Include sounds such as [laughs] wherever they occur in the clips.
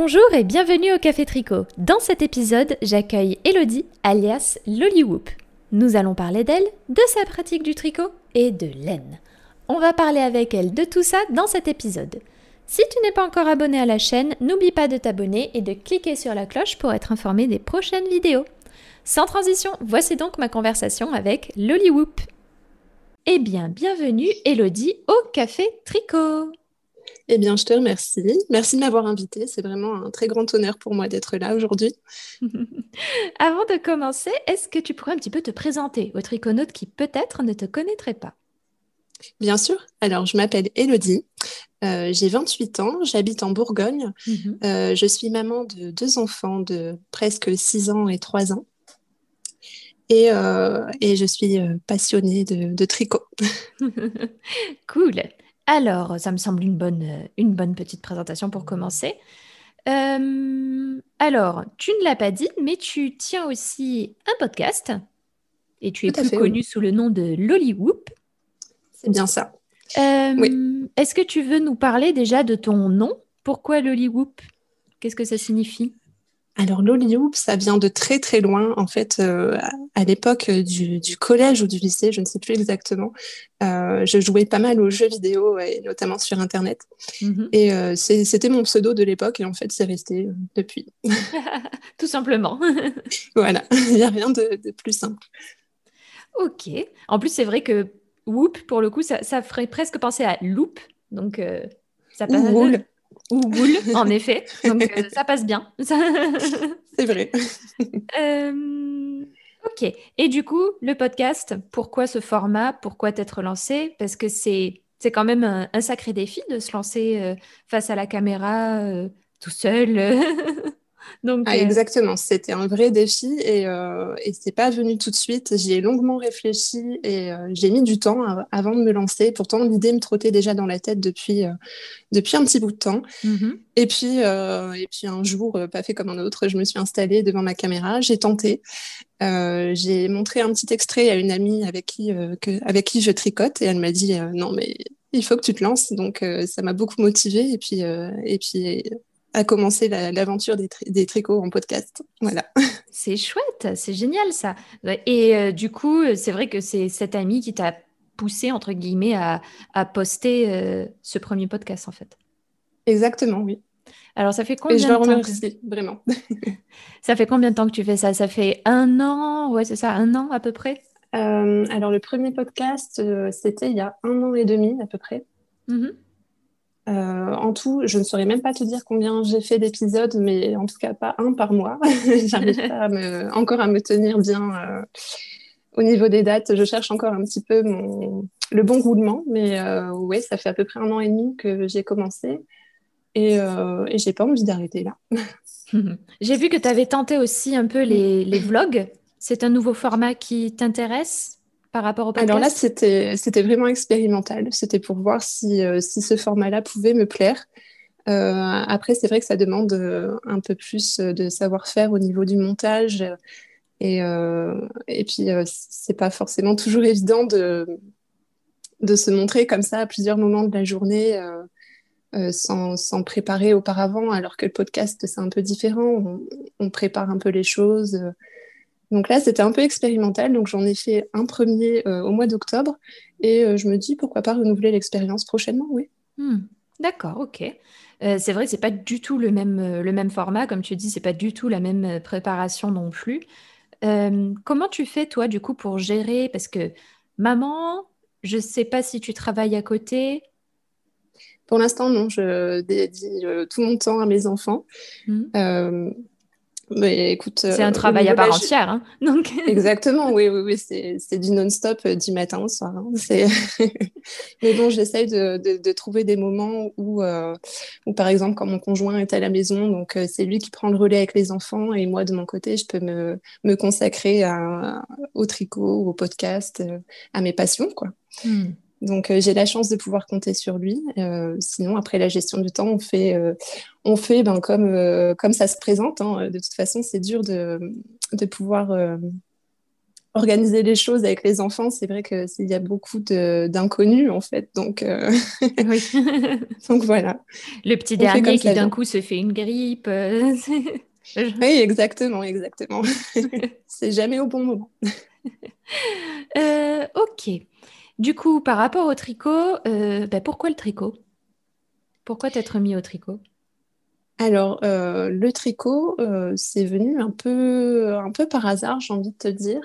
Bonjour et bienvenue au Café Tricot. Dans cet épisode, j'accueille Elodie, alias Lollywhoop. Nous allons parler d'elle, de sa pratique du tricot et de laine. On va parler avec elle de tout ça dans cet épisode. Si tu n'es pas encore abonné à la chaîne, n'oublie pas de t'abonner et de cliquer sur la cloche pour être informé des prochaines vidéos. Sans transition, voici donc ma conversation avec Lollywhoop. Eh bien, bienvenue Elodie au Café Tricot. Eh bien, je te remercie. Merci de m'avoir invitée. C'est vraiment un très grand honneur pour moi d'être là aujourd'hui. [laughs] Avant de commencer, est-ce que tu pourrais un petit peu te présenter aux triconautes qui peut-être ne te connaîtraient pas? Bien sûr. Alors, je m'appelle Elodie. Euh, j'ai 28 ans. J'habite en Bourgogne. Mhm. Euh, je suis maman de deux enfants de presque 6 ans et 3 ans. Et, euh, et je suis passionnée de, de tricot. [laughs] cool. Alors, ça me semble une bonne, euh, une bonne petite présentation pour commencer. Euh, alors, tu ne l'as pas dit, mais tu tiens aussi un podcast et tu es plus connu sous le nom de Lollywhoop. C'est bien ça. Euh, est-ce que tu veux nous parler déjà de ton nom? Pourquoi Lollywhoop Qu'est-ce que ça signifie? Alors l'Hollywood, ça vient de très très loin. En fait, euh, à l'époque du, collège ou du lycée, je ne sais plus exactement, euh, je jouais pas mal aux jeux vidéo et notamment sur Internet. Mhm. Et euh, c'était mon pseudo de l'époque et en fait, c'est resté depuis. [laughs] Tout simplement. [laughs] voilà, [laughs] il n'y a rien de, plus simple. Ok. En plus, c'est vrai que Whoop, pour le coup, ça, ferait presque penser à Loop. Donc, ça passe ou boule, [laughs] en effet. Donc euh, ça passe bien. [laughs] C'est vrai. Euh, ok. Et du coup, le podcast, pourquoi ce format? Pourquoi t'être lancé? Parce que c'est c'est quand même un, sacré défi de se lancer euh, face à la caméra tout seul. [laughs] Donc, ah, Exactement, c'était un vrai défi et, euh, et c'est pas venu tout de suite. J'y ai longuement réfléchi et j'ai mis du temps avant de me lancer. Pourtant, l'idée me trottait déjà dans la tête depuis, depuis un petit bout de temps. Mm-hmm. Et, puis, et puis un jour, pas fait comme un autre, je me suis installée devant ma caméra, j'ai tenté. j'ai montré un petit extrait à une amie avec qui, que, avec qui je tricote et elle m'a dit non mais il faut que tu te lances. Donc ça m'a beaucoup motivée et puis, et puis à commencer l'aventure des, tricots en podcast. Voilà. [laughs] C'est chouette, c'est génial ça. Et euh, du coup, c'est vrai que c'est cette amie qui t'a poussé, entre guillemets, à, poster euh, ce premier podcast en fait. Exactement, oui. Alors, ça fait combien de temps vraiment. [laughs] ça fait combien de temps que tu fais ça? Ça fait un an Ouais, c'est ça, un an à peu près? Euh, Alors, le premier podcast, c'était il y a un an et demi à peu près. Mm euh, en tout, je ne saurais même pas te dire combien j'ai fait d'épisodes, mais en tout cas pas un par mois. [laughs] J'arrive pas encore à me tenir bien euh, au niveau des dates. Je cherche encore un petit peu le bon roulement, mais euh, oui, ça fait à peu près un an et demi que j'ai commencé et, euh, et j'ai pas envie d'arrêter là. [laughs] j'ai vu que tu avais tenté aussi un peu les vlogs. C'est un nouveau format qui t'intéresse? Par rapport au podcast Alors là, c'était, c'était vraiment expérimental. C'était pour voir si, euh, si ce format-là pouvait me plaire. Euh, après, c'est vrai que ça demande euh, un peu plus de savoir-faire au niveau du montage. Et, et puis, c'est pas forcément toujours évident de, de se montrer comme ça à plusieurs moments de la journée. sans, sans, préparer auparavant, alors que le podcast, c'est un peu différent. On, on, prépare un peu les choses. Donc là, c'était un peu expérimental. Donc j'en ai fait un premier euh, au mois d'octobre. Et euh, je me dis, pourquoi pas renouveler l'expérience prochainement, oui. Hmm. D'accord, ok. Euh, c'est vrai que c'est pas du tout le même, le même format, comme tu dis, c'est pas du tout la même préparation non plus. comment tu fais, toi, du coup, pour gérer? Parce que maman, je sais pas si tu travailles à côté. Pour l'instant, non, je dédie tout mon temps à mes enfants. Hmm. Mais écoute, c'est un euh, travail à part entière. Hein [laughs] donc... [laughs] Exactement, oui, oui, oui c'est du non-stop euh, du matin au soir. Hein. [laughs] Mais bon, j'essaye de, de, de, trouver des moments où, euh, où, par exemple, quand mon conjoint est à la maison, donc c'est lui qui prend le relais avec les enfants et moi, de mon côté, je peux me, me consacrer à, au tricot, au podcast, à mes passions, quoi. Hmm. Donc euh, j'ai la chance de pouvoir compter sur lui. Euh, sinon, après la gestion du temps, on fait, euh, on fait ben, comme, comme ça se présente. Hein. De toute façon, c'est dur de, de pouvoir organiser les choses avec les enfants, c'est vrai qu'il y a beaucoup d'inconnus en fait. Donc, euh, [laughs] donc voilà. Le petit dernier qui d'un coup se fait une grippe. Euh, [laughs] oui, exactement, exactement. [laughs] c'est jamais au bon moment. Euh, ok. Du coup, par rapport au tricot, ben, pourquoi le tricot? Pourquoi t'être mis au tricot? Alors, le tricot, c'est venu un peu, un peu par hasard, j'ai envie de te dire.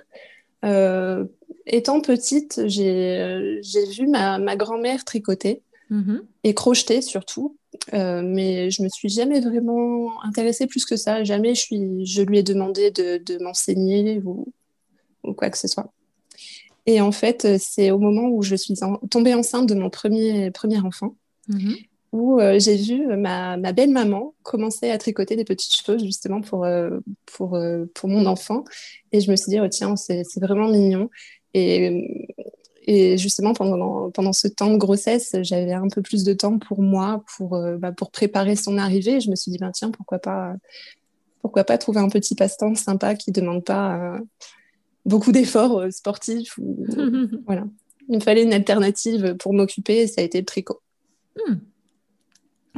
Euh, étant petite, j'ai vu ma, grand-mère tricoter mm-hmm. et crocheter surtout. Euh, mais je me suis jamais vraiment intéressée plus que ça. Jamais je, suis, je lui ai demandé de, m'enseigner ou, quoi que ce soit. Et en fait, c'est au moment où je suis tombée enceinte de mon premier, premier enfant. Mm-hmm où euh, j'ai vu ma, belle-maman commencer à tricoter des petites choses justement pour, euh, pour, euh, pour mon enfant. Et je me suis dit, oh, tiens, c'est vraiment mignon. Et, et justement, pendant, pendant ce temps de grossesse, j'avais un peu plus de temps pour moi, pour, bah, pour préparer son arrivée. je me suis dit, ben, tiens, pourquoi pas, pourquoi pas trouver un petit passe-temps sympa qui ne demande pas beaucoup d'efforts sportifs. Ou, [laughs] voilà. Il me fallait une alternative pour m'occuper et ça a été le tricot. Hmm.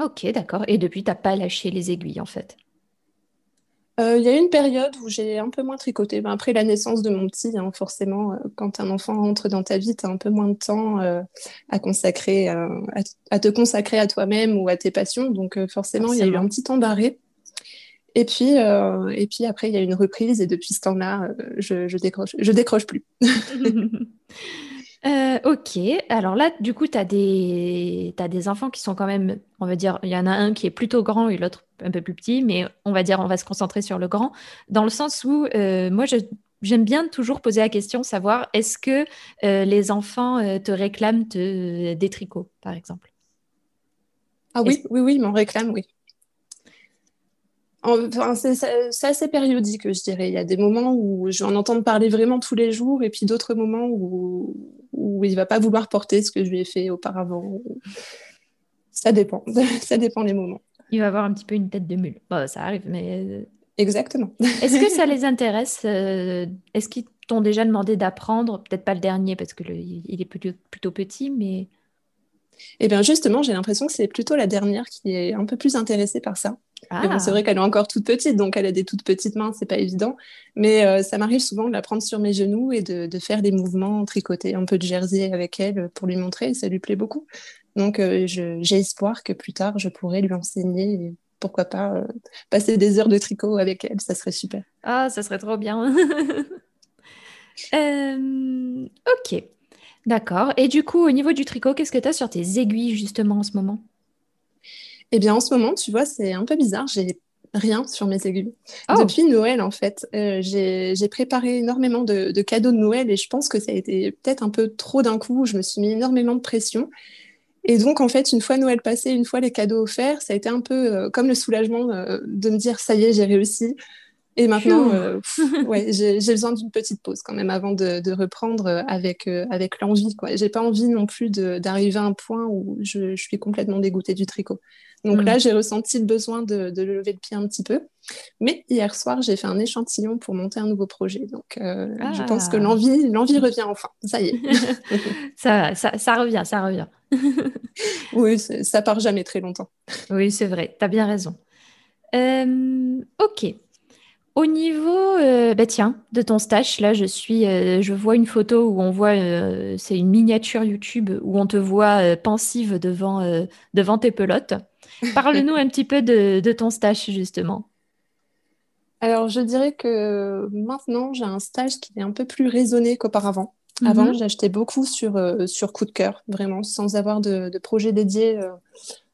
Ok, d'accord. Et depuis, tu n'as pas lâché les aiguilles, en fait? Euh, Il y a eu une période où j'ai un peu moins tricoté. Ben, après la naissance de mon petit, hein, forcément, euh, quand un enfant entre dans ta vie, tu as un peu moins de temps euh, à, consacrer, à, te consacrer à toi-même ou à tes passions. Donc forcément, il y a eu un petit temps d'arrêt. Et puis, et puis après, il y a une reprise et depuis ce temps-là, je, je, décroche, je décroche plus. [laughs] Euh, ok, alors là, du coup, tu as des... des enfants qui sont quand même, on va dire, il y en a un qui est plutôt grand et l'autre un peu plus petit, mais on va dire, on va se concentrer sur le grand, dans le sens où euh, moi, j'aime bien toujours poser la question, savoir est-ce que euh, les enfants te réclament des tricots, par exemple? Ah oui, oui, oui, ils m'en réclament, oui c'est assez périodique, je dirais. Il y a des moments où je vais en entendre parler vraiment tous les jours, et puis d'autres moments où, où il ne va pas vouloir porter ce que je lui ai fait auparavant. Ça dépend. [laughs] ça dépend les moments. Il va avoir un petit peu une tête de mule. ça arrive, mais. Euh, Exactement. Est-ce que ça [laughs] les intéresse euh, Est-ce qu'ils t'ont déjà demandé d'apprendre? Peut-être pas le dernier parce qu'il il est plutôt, plutôt petit, mais. Eh bien, justement, j'ai l'impression que c'est plutôt la dernière qui est un peu plus intéressée par ça. Ah. c'est vrai qu'elle est encore toute petite, donc elle a des toutes petites mains, c'est pas évident. Mais euh, ça m'arrive souvent de la prendre sur mes genoux et de, faire des mouvements, tricoter un peu de jersey avec elle pour lui montrer, ça lui plaît beaucoup. Donc euh, j'ai espoir que plus tard, je pourrai lui enseigner et pourquoi pas euh, passer des heures de tricot avec elle, ça serait super. Ah, ça serait trop bien. [laughs] ok, d'accord. Et du coup, au niveau du tricot, qu'est-ce que tu as sur tes aiguilles justement en ce moment? Eh bien, en ce moment, tu vois, c'est un peu bizarre. J'ai rien sur mes aiguilles. Oh. Depuis Noël, en fait, euh, j'ai préparé énormément de, cadeaux de Noël et je pense que ça a été peut-être un peu trop d'un coup. Je me suis mis énormément de pression. Et donc, en fait, une fois Noël passé, une fois les cadeaux offerts, ça a été un peu euh, comme le soulagement euh, de me dire, ça y est, j'ai réussi. Et maintenant, [laughs] ouais, j'ai besoin d'une petite pause quand même avant de, reprendre avec, avec l'envie. J'ai pas envie non plus d'arriver à un point où je, je, suis complètement dégoûtée du tricot. Donc là, mm. j'ai ressenti le besoin de, lever le pied un petit peu. Mais hier soir, j'ai fait un échantillon pour monter un nouveau projet. Donc euh, je pense que ah. l'envie, l'envie revient enfin. Ça y est. [laughs] ça, ça, revient, ça revient. [laughs] oui, ça part jamais très longtemps. Oui, c'est vrai. Tu as bien raison. Euh, ok. Au niveau, euh, bah tiens, de ton stage, là, je suis, je vois une photo où on voit, c'est une miniature YouTube où on te voit pensive devant, devant tes pelotes. Parle-nous un petit peu de, ton stage, justement. Alors, je dirais que maintenant, j'ai un stage qui est un peu plus raisonné qu'auparavant. Avant, mhm. j'achetais beaucoup sur, euh, sur coup de cœur, vraiment, sans avoir de, projet dédié euh,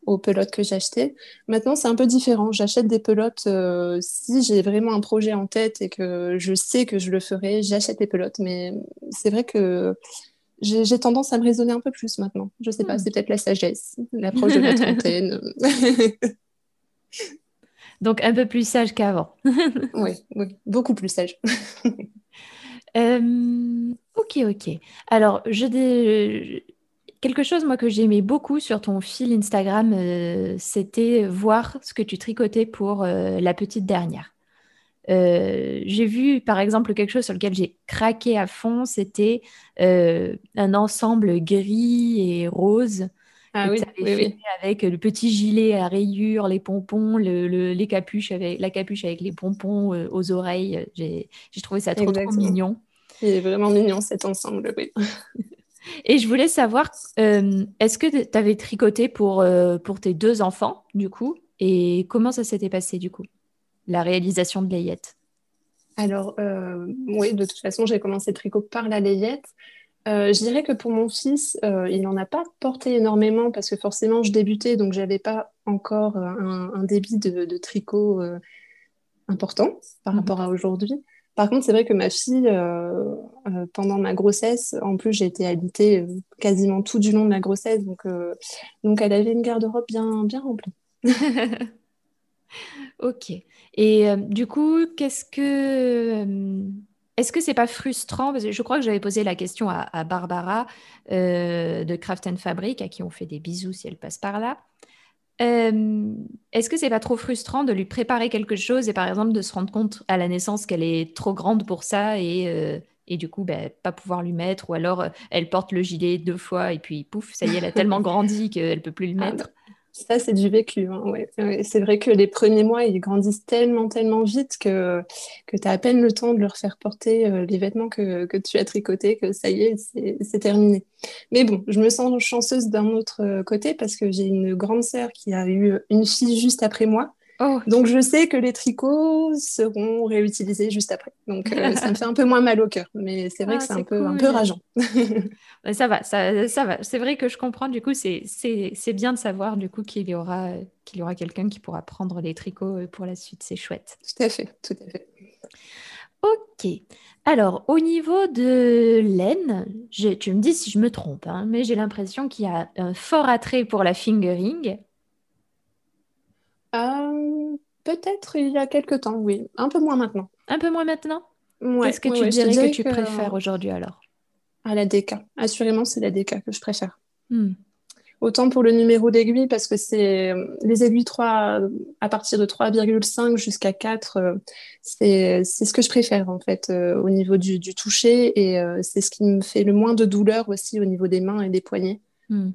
aux pelotes que j'achetais. Maintenant, c'est un peu différent. J'achète des pelotes euh, si j'ai vraiment un projet en tête et que je sais que je le ferai, j'achète des pelotes. Mais c'est vrai que j'ai tendance à me raisonner un peu plus maintenant. Je sais pas, hmm. c'est peut-être la sagesse, l'approche de la trentaine. [laughs] [laughs] Donc un peu plus sage qu'avant. [laughs] oui, oui, beaucoup plus sage. Euh, ok, ok. Alors, je quelque chose moi que j'aimais beaucoup sur ton fil Instagram, euh, c'était voir ce que tu tricotais pour euh, la petite dernière. J'ai vu par exemple quelque chose sur lequel j'ai craqué à fond, c'était un ensemble gris et rose. Ah oui, oui, avec le petit gilet à rayures, les pompons, le, les capuches avec, la capuche avec les pompons aux oreilles. J'ai trouvé ça trop, trop mignon. Il est vraiment mignon cet ensemble, oui. [laughs] Et je voulais savoir, est-ce que tu avais tricoté pour, pour tes deux enfants, du coup Et comment ça s'était passé, du coup? La réalisation de layette? Alors, euh, oui, de toute façon, j'ai commencé le tricot par la layette. Euh, je dirais que pour mon fils, euh, il n'en a pas porté énormément parce que forcément, je débutais, donc je n'avais pas encore un, débit de, tricot important par rapport à aujourd'hui. Par contre, c'est vrai que ma fille, pendant ma grossesse, en plus, j'ai été alitée quasiment tout du long de ma grossesse, donc, donc elle avait une garde-robe bien, bien remplie. [laughs] ok. Et euh, du coup, qu'est-ce que. Euh, est-ce que c'est pas frustrant? Parce que je crois que j'avais posé la question à, Barbara euh, de Craft and Fabric, à qui on fait des bisous si elle passe par là. Est-ce que c'est pas trop frustrant de lui préparer quelque chose et par exemple de se rendre compte à la naissance qu'elle est trop grande pour ça et, et du coup ben, pas pouvoir lui mettre? Ou alors elle porte le gilet deux fois et puis pouf, ça y est, elle a tellement [laughs] grandi qu'elle peut plus le ah, mettre ça, c'est du vécu. Hein, c'est vrai que les premiers mois, ils grandissent tellement, tellement vite que, que tu as à peine le temps de leur faire porter euh, les vêtements que, tu as tricotés, que ça y est, c'est terminé. Mais bon, je me sens chanceuse d'un autre euh, côté parce que j'ai une grande sœur qui a eu une fille juste après moi Oh. Donc je sais que les tricots seront réutilisés juste après. Donc euh, ça me fait un peu moins mal au cœur, mais c'est vrai ah, que c'est un peu, un peu rageant. [laughs] [laughs] ça va, ça, ça va. C'est vrai que je comprends. Du coup, c'est bien de savoir du coup qu'il y aura qu'il y aura quelqu'un qui pourra prendre les tricots euh, pour la suite. C'est chouette. Tout à fait, tout à fait. Ok. Alors, au niveau de laine, tu me dis si je me trompe, hein, mais j'ai l'impression qu'il y a un fort attrait pour la fingering. Euh, peut-être il y a quelques temps, oui. Un peu moins maintenant. Un peu moins maintenant? Qu'est-ce que tu dirais que tu préfères aujourd'hui alors? À la DK. Assurément, c'est la DK que je préfère. Hmm. Autant pour le numéro d'aiguille, parce que c'est les aiguilles 3, à partir de 3,5 jusqu'à 4, euh, c'est ce que je préfère en fait euh, au niveau du, toucher et c'est ce qui me fait le moins de douleur aussi au niveau des mains et des poignets. Hmm.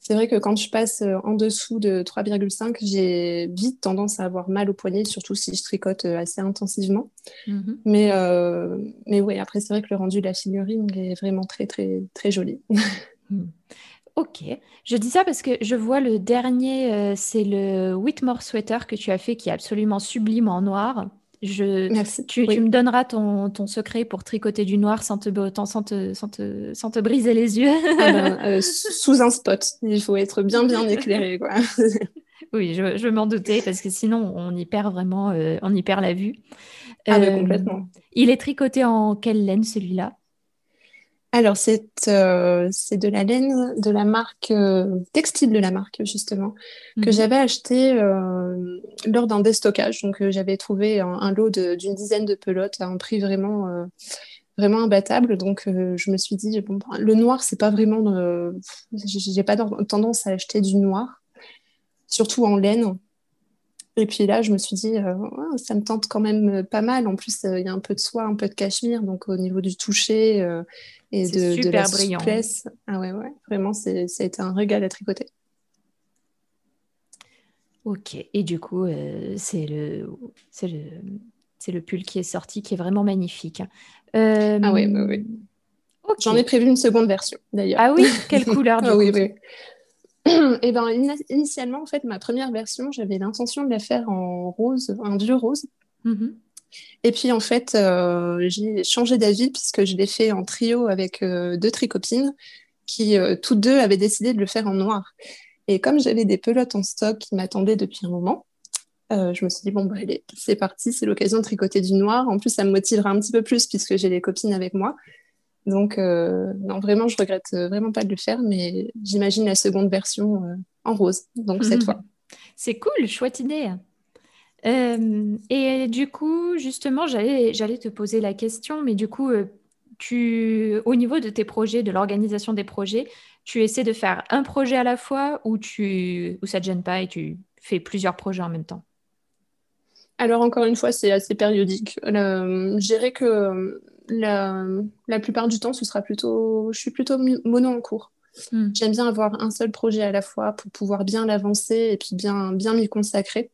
C'est vrai que quand je passe euh, en dessous de 3,5, j'ai vite tendance à avoir mal au poignet, surtout si je tricote euh, assez intensivement. Mhm. Mais, euh, mais oui, après, c'est vrai que le rendu de la figurine est vraiment très, très, très joli. [laughs] Hmm. Ok, je dis ça parce que je vois le dernier, c'est le Whitmore Sweater que tu as fait qui est absolument sublime en noir. Je, Merci. Tu, me donneras ton, ton, secret pour tricoter du noir sans te, sans te, sans te, sans te briser les yeux. Ah ben, [laughs] euh, sous un spot. Il faut être bien, bien éclairé. Quoi. [laughs] oui, je, je m'en doutais parce que sinon, on y perd vraiment euh, on y perd la vue. Ah, ben, euh, complètement. Il est tricoté en quelle laine celui-là? Alors, euh, c'est de la laine de la marque, euh, textile de la marque, justement, que mhm. j'avais acheté euh, lors d'un déstockage. Donc, j'avais trouvé un, lot d'une dizaine de pelotes à un prix vraiment, vraiment imbattable. Donc, je me suis dit, bon, ben, le noir, c'est pas vraiment. J'ai pas tendance à acheter du noir, surtout en laine. Et puis là, je me suis dit, ça me tente quand même pas mal. En plus, il y a un peu de soie, un peu de cachemire. Donc, au niveau du toucher, et de, super de la brillant. souplesse. Ah ouais, ouais, vraiment, ça a été un régal à tricoter. Ok, et du coup, euh, c'est le, le, le pull qui est sorti qui est vraiment magnifique. Euh, ah oui, oui, oui. J'en ai prévu une seconde version d'ailleurs. Ah oui, quelle [laughs] couleur du ah, oui, oui. Et eh ben, initialement, en fait, ma première version, j'avais l'intention de la faire en rose, un vieux rose. Mm et puis en fait, euh, j'ai changé d'avis puisque je l'ai fait en trio avec euh, deux tricopines qui euh, toutes deux avaient décidé de le faire en noir. Et comme j'avais des pelotes en stock qui m'attendaient depuis un moment, je me suis dit, bon, bah, allez, c'est parti, c'est l'occasion de tricoter du noir. En plus, ça me motivera un petit peu plus puisque j'ai les copines avec moi. Donc, non, vraiment, je regrette vraiment pas de le faire, mais j'imagine la seconde version en rose, donc cette fois. C'est cool, chouette idée. Euh, et du coup, justement, j'allais, te poser la question, mais du coup, euh, tu, au niveau de tes projets, de l'organisation des projets, tu essaies de faire un projet à la fois ou, tu, ou ça ne te gêne pas et tu fais plusieurs projets en même temps? Alors encore une fois, c'est assez périodique. je dirais que la, la, plupart du temps, ce sera plutôt, je suis plutôt mono en cours. Hmm. J'aime bien avoir un seul projet à la fois pour pouvoir bien l'avancer et puis bien, bien m'y consacrer.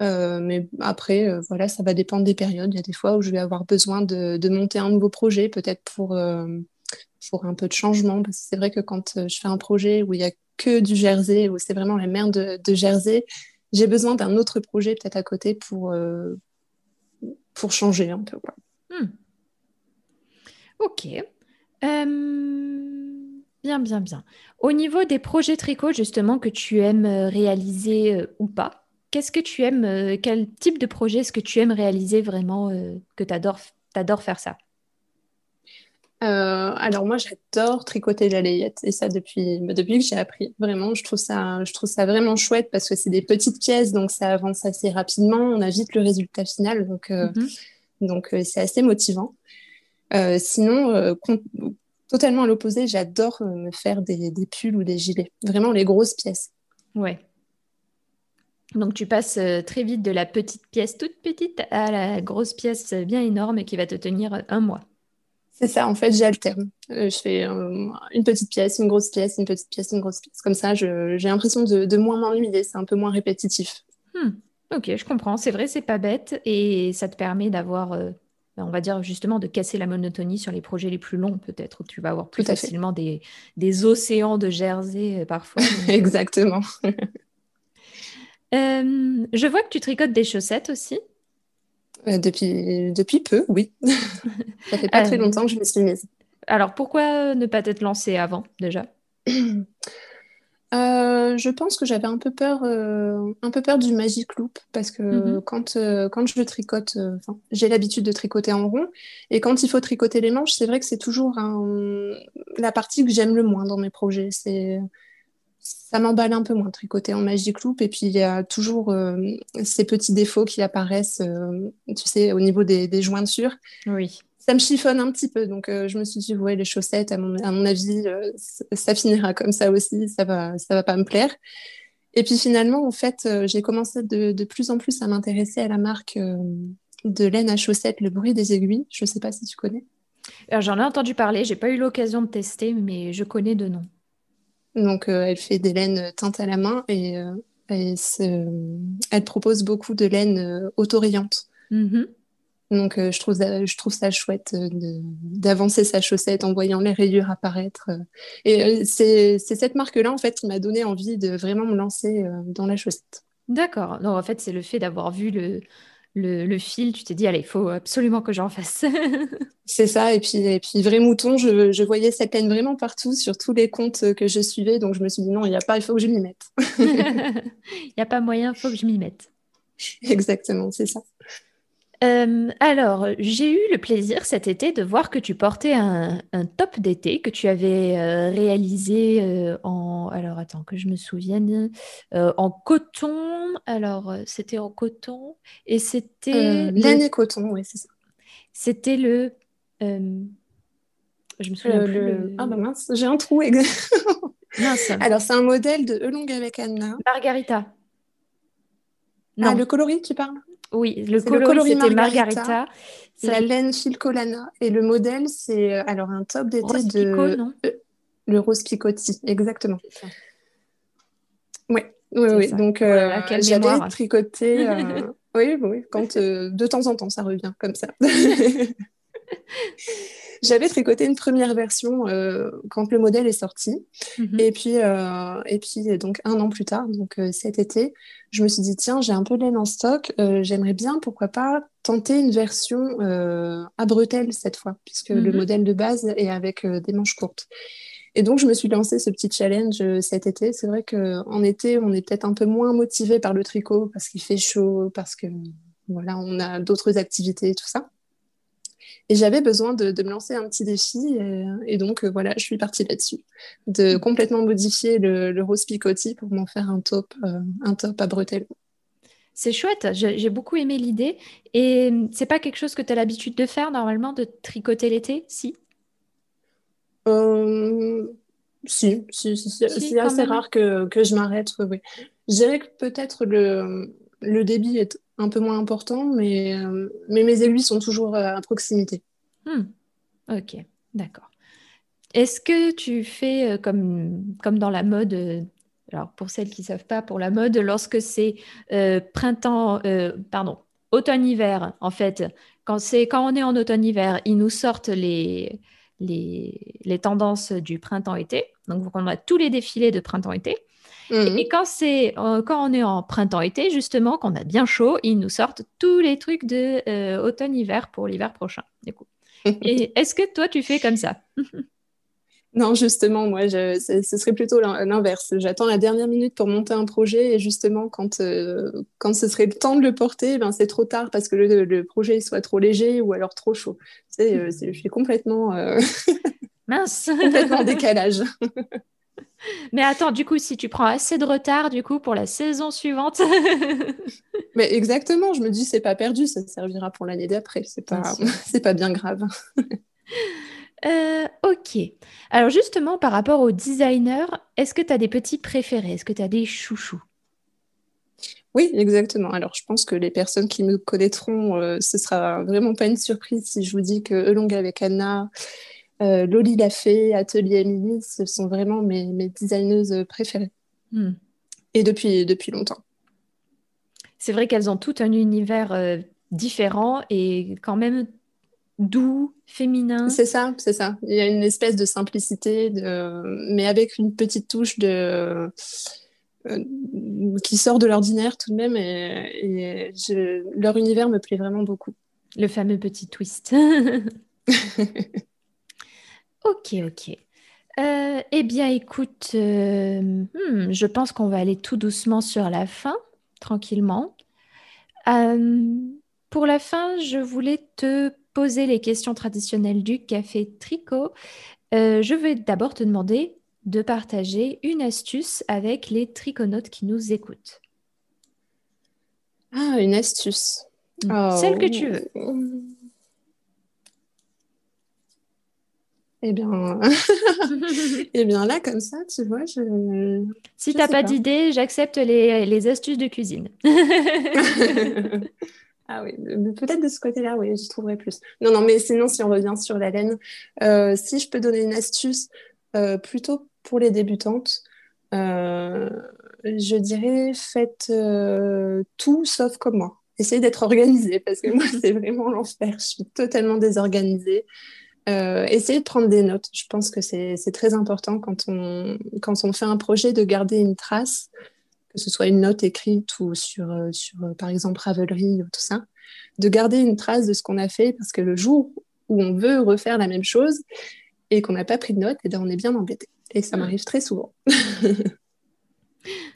Euh, mais après, euh, voilà, ça va dépendre des périodes. Il y a des fois où je vais avoir besoin de, de monter un nouveau projet, peut-être pour, euh, pour un peu de changement. Parce que c'est vrai que quand je fais un projet où il n'y a que du Jersey, où c'est vraiment la mer de, de Jersey, j'ai besoin d'un autre projet peut-être à côté pour, pour changer un peu. Quoi. Ok. Bien, bien, bien. Au niveau des projets tricot, justement, que tu aimes réaliser ou pas, Qu'est-ce que tu aimes euh, Quel type de projet est-ce que tu aimes réaliser vraiment euh, que tu adores, faire ça? Euh, alors moi j'adore tricoter la layette et ça depuis, bah, depuis que j'ai appris. Vraiment, je trouve, ça, je trouve ça vraiment chouette parce que c'est des petites pièces donc ça avance assez rapidement, on a vite le résultat final donc mhm. donc c'est assez motivant. Sinon, totalement à l'opposé, j'adore me faire des, des, pulls ou des gilets, vraiment les grosses pièces. Ouais. Donc tu passes euh, très vite de la petite pièce toute petite à la grosse pièce bien énorme qui va te tenir un mois. C'est ça, en fait, j'alterne. Euh, je fais euh, une petite pièce, une grosse pièce, une petite pièce, une grosse pièce. Comme ça, j'ai l'impression de, de, moins m'ennuyer, c'est un peu moins répétitif. Hmm. Ok, je comprends. C'est vrai, c'est pas bête et ça te permet d'avoir, on va dire justement, de casser la monotonie sur les projets les plus longs, peut-être, où tu vas avoir plus facilement des, des, océans de Jersey parfois. [laughs] Exactement. [laughs] Euh, je vois que tu tricotes des chaussettes aussi. Euh, depuis, depuis peu, oui. [laughs] Ça fait pas très euh, longtemps que je me suis mise. Alors pourquoi ne pas t'être lancée avant déjà? [clears throat] je pense que j'avais un peu peur, un peu peur du magic loop parce que mhm. quand, quand je tricote, j'ai l'habitude de tricoter en rond et quand il faut tricoter les manches, c'est vrai que c'est toujours la partie que j'aime le moins dans mes projets. C'est ça m'emballe un peu moins tricoter en Magic Loop. Et puis, il y a toujours euh, ces petits défauts qui apparaissent, euh, tu sais, au niveau des, des jointures. Oui. Ça me chiffonne un petit peu. Donc, euh, je me suis dit, ouais, les chaussettes, à mon, à mon avis, ça finira comme ça aussi. Ça va, ça va pas me plaire. Et puis, finalement, en fait, j'ai commencé de, de, plus en plus à m'intéresser à la marque de laine à chaussettes, le bruit des aiguilles. Je sais pas si tu connais. J'en ai entendu parler. J'ai pas eu l'occasion de tester, mais je connais de nom. Donc, euh, elle fait des laines teintes à la main et euh, elle, propose beaucoup de laines euh, autoriantes. Mm-hmm. Donc, je, trouve ça, je trouve ça chouette d'avancer sa chaussette en voyant les rayures apparaître. Et c'est cette marque-là, en fait, qui m'a donné envie de vraiment me lancer dans la chaussette. D'accord. Donc, en fait, c'est le fait d'avoir vu le, le, fil, tu t'es dit, allez, il faut absolument que j'en fasse. [laughs] c'est ça, et puis, et puis vrai mouton, je, voyais cette laine vraiment partout sur tous les comptes que je suivais, donc je me suis dit, non, il n'y a pas, il faut que je m'y mette. [laughs] Il n'y a pas moyen, il faut que je m'y mette. Exactement, c'est ça. Euh, alors, j'ai eu le plaisir cet été de voir que tu portais un, top d'été que tu avais euh, réalisé euh, en. Alors, attends, que je me souvienne. en coton. Alors, c'était en coton. Et c'était. Laine et coton, oui, c'est ça. C'était le. Je me souviens plus. Le... Ah, bah mince, j'ai un trou. [laughs] mince. Alors, c'est un modèle de Elong avec Anna. Margarita. Ah, le coloris, tu parles? Oui, le coloris, c'était Margarita. La laine Filcolana. Et le modèle, c'est euh, alors un top d'été de. non? Euh, le rose picotti, exactement. Oui, oui, oui. Donc, euh, j'avais tricoté. [laughs] oui, oui, quand de temps en temps, ça revient comme ça. [laughs] J'avais tricoté une première version euh, quand le modèle est sorti. Mhm. Et, puis, euh, et puis, donc, un an plus tard, donc euh, cet été, je me suis dit, tiens, j'ai un peu de laine en stock. j'aimerais bien, pourquoi pas, tenter une version à bretelles cette fois, puisque le mhm. modèle de base est avec des manches courtes. Et donc, je me suis lancé ce petit challenge cet été. C'est vrai qu'en été, on est peut-être un peu moins motivé par le tricot parce qu'il fait chaud, parce que voilà, on a d'autres activités et tout ça. Et j'avais besoin de, me lancer un petit défi. Et, donc, euh, voilà, je suis partie là-dessus. De mm. complètement modifier le, rose picotti pour m'en faire un top, euh, un top à bretelles. C'est chouette, j'ai beaucoup aimé l'idée. Et hum, c'est pas quelque chose que tu as l'habitude de faire normalement, de tricoter l'été, si? Euh, Si, si, c'est assez rare que, que je m'arrête. Oui. Je dirais que peut-être le, le débit est un peu moins important, mais, mais mes aiguilles sont toujours à proximité. Hmm. Ok, d'accord. Est-ce que tu fais comme, comme dans la mode alors pour celles qui ne savent pas, pour la mode, lorsque c'est printemps, pardon, automne-hiver, en fait, quand, quand on est en automne-hiver, ils nous sortent les, les, tendances du printemps-été. Donc, on a tous les défilés de printemps-été. Mhm. Et quand, c'est, euh, quand on est en printemps-été, justement, qu'on a bien chaud, ils nous sortent tous les trucs de euh, automne-hiver pour l'hiver prochain. Du coup. [laughs] Et est-ce que toi, tu fais comme ça? [laughs] Non, justement, moi, ce, serait plutôt l'inverse. J'attends la dernière minute pour monter un projet et justement, quand, euh, quand ce serait le temps de le porter, ben, c'est trop tard parce que le, projet soit trop léger ou alors trop chaud. Tu sais, je suis complètement, euh, [laughs] Mince. complètement décalage. Mais attends, du coup, si tu prends assez de retard, du coup, pour la saison suivante. [laughs] Mais exactement, je me dis, c'est pas perdu, ça servira pour l'année d'après. C'est pas, [laughs] c'est pas bien grave. [laughs] Euh, ok. Alors justement, par rapport aux designers, est-ce que tu as des petits préférés? Est-ce que tu as des chouchous? Oui, exactement. Alors je pense que les personnes qui me connaîtront, euh, ce sera vraiment pas une surprise si je vous dis que Elong avec Anna, euh, Loli Lafay, Atelier Emily, ce sont vraiment mes, mes designeuses préférées. Hmm. Et depuis, depuis longtemps. C'est vrai qu'elles ont tout un univers différent et quand même doux, féminin. C'est ça, c'est ça. Il y a une espèce de simplicité, mais avec une petite touche de... Euh, qui sort de l'ordinaire tout de même. Et, leur univers me plaît vraiment beaucoup. Le fameux petit twist. [laughs] ok, ok. Euh, eh bien, écoute, euh, hmm, je pense qu'on va aller tout doucement sur la fin, tranquillement. pour la fin, je voulais te poser les questions traditionnelles du café tricot, euh, je vais d'abord te demander de partager une astuce avec les triconautes qui nous écoutent. Ah, une astuce. Hmm. Celle que tu veux. Eh bien... [laughs] eh bien là, comme ça, tu vois, je... Si tu n'as pas, d'idée, j'accepte les, les, astuces de cuisine. [laughs] Ah oui, peut-être de ce côté-là, oui, j'y trouverais plus. Non, non, mais sinon, si on revient sur la laine, euh, si je peux donner une astuce euh, plutôt pour les débutantes, euh, je dirais faites tout sauf comme moi. Essayez d'être organisée parce que moi, [laughs] c'est vraiment l'enfer. Je suis totalement désorganisée. Essayez de prendre des notes. Je pense que c'est très important quand on, quand on fait un projet de garder une trace que ce soit une note écrite ou sur, euh, sur euh, par exemple, Ravelry ou tout ça, de garder une trace de ce qu'on a fait parce que le jour où on veut refaire la même chose et qu'on n'a pas pris de note, et eh bien, on est bien embêté. Et ça m'arrive très souvent.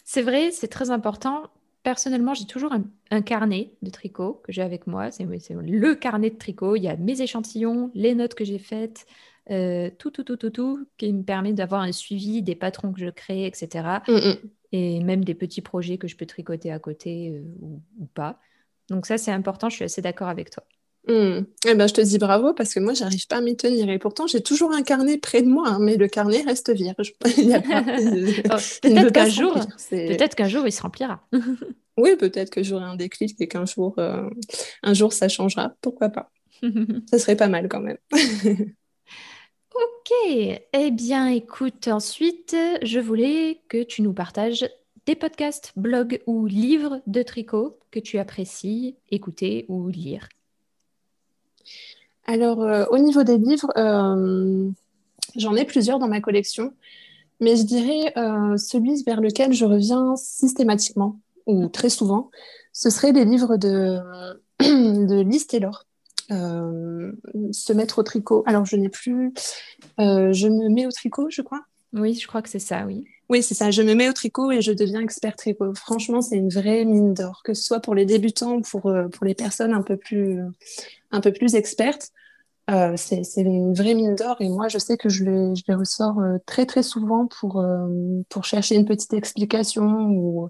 c'est vrai, c'est très important. Personnellement, j'ai toujours un, carnet de tricot que j'ai avec moi. C'est le carnet de tricot. Il y a mes échantillons, les notes que j'ai faites, euh, tout, tout, tout, tout, tout, qui me permet d'avoir un suivi des patrons que je crée, etc et même des petits projets que je peux tricoter à côté euh, ou, pas. Donc ça, c'est important, je suis assez d'accord avec toi. Hmm. Eh ben, je te dis bravo parce que moi, j'arrive pas à m'y tenir. Et pourtant, j'ai toujours un carnet près de moi, hein, mais le carnet reste vierge. [laughs] [laughs] Peut-être qu'un jour, peut-être qu'un jour, il se remplira. [laughs] oui, peut-être que j'aurai un déclic et qu'un jour, euh, un jour, ça changera. Pourquoi pas Ça serait pas mal quand même. Ok, eh bien écoute, ensuite, je voulais que tu nous partages des podcasts, blogs ou livres de tricot que tu apprécies écouter ou lire. Alors, euh, au niveau des livres, euh, j'en ai plusieurs dans ma collection, mais je dirais euh, celui vers lequel je reviens systématiquement ou très souvent, ce serait les livres de, [clears throat] de Liz Taylor. Se mettre au tricot. Alors, je n'ai plus. Je me mets au tricot, je crois. Oui, je crois que c'est ça, oui. Oui, c'est ça. Je me mets au tricot et je deviens expert tricot. Franchement, c'est une vraie mine d'or, que ce soit pour les débutants ou pour, euh, pour les personnes un peu plus, un peu plus expertes. c'est une vraie mine d'or et moi, je sais que je les, je les ressors très, très souvent pour, pour chercher une petite explication ou.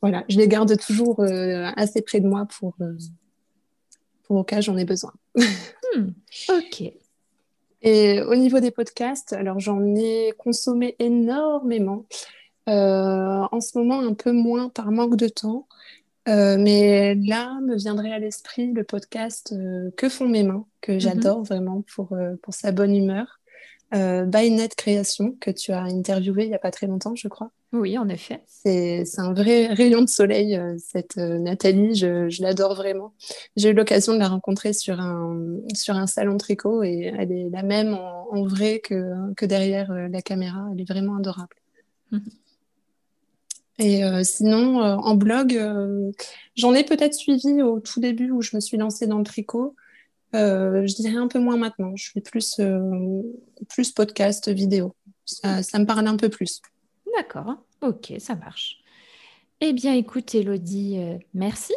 Voilà, je les garde toujours assez près de moi pour, au cas j'en ai besoin. Hmm, ok. Et au niveau des podcasts, alors j'en ai consommé énormément. Euh, en ce moment, un peu moins par manque de temps. mais là, me viendrait à l'esprit le podcast Que font mes mains, que mhm. j'adore vraiment pour, pour sa bonne humeur. Euh, Bynet Création, que tu as interviewé il n'y a pas très longtemps, je crois. Oui, en effet. C'est un vrai rayon de soleil, euh, cette euh, Nathalie. Je, je l'adore vraiment. J'ai eu l'occasion de la rencontrer sur un, sur un salon tricot et elle est la même en, vrai que, que derrière euh, la caméra. Elle est vraiment adorable. Mhm. Et sinon, en blog, j'en ai peut-être suivi au tout début où je me suis lancée dans le tricot. Euh, je dirais un peu moins maintenant. Je fais plus, euh, plus podcast, vidéo. Ça, ça, me parle un peu plus. D'accord, ok, ça marche. Eh bien, écoute, Elodie, euh, merci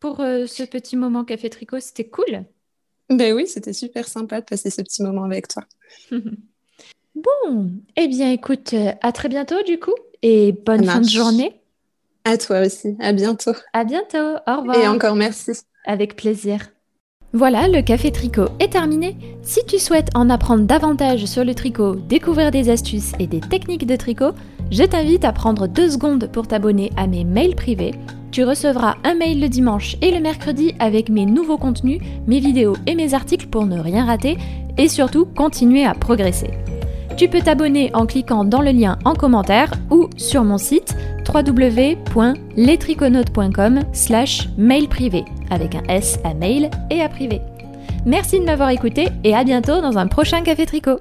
pour ce petit moment Café Tricot. C'était cool. Ben oui, c'était super sympa de passer ce petit moment avec toi. [laughs] bon, eh bien, écoute, à très bientôt du coup et bonne fin de journée. À toi aussi, à bientôt. À bientôt, au revoir. Et encore merci. Avec plaisir. Voilà, le café tricot est terminé. Si tu souhaites en apprendre davantage sur le tricot, découvrir des astuces et des techniques de tricot, je t'invite à prendre deux secondes pour t'abonner à mes mails privés. Tu recevras un mail le dimanche et le mercredi avec mes nouveaux contenus, mes vidéos et mes articles pour ne rien rater et surtout continuer à progresser. Tu peux t'abonner en cliquant dans le lien en commentaire ou sur mon site www.letriconautes.com slash mail privé avec un S à mail et à privé. Merci de m'avoir écouté et à bientôt dans un prochain Café Tricot.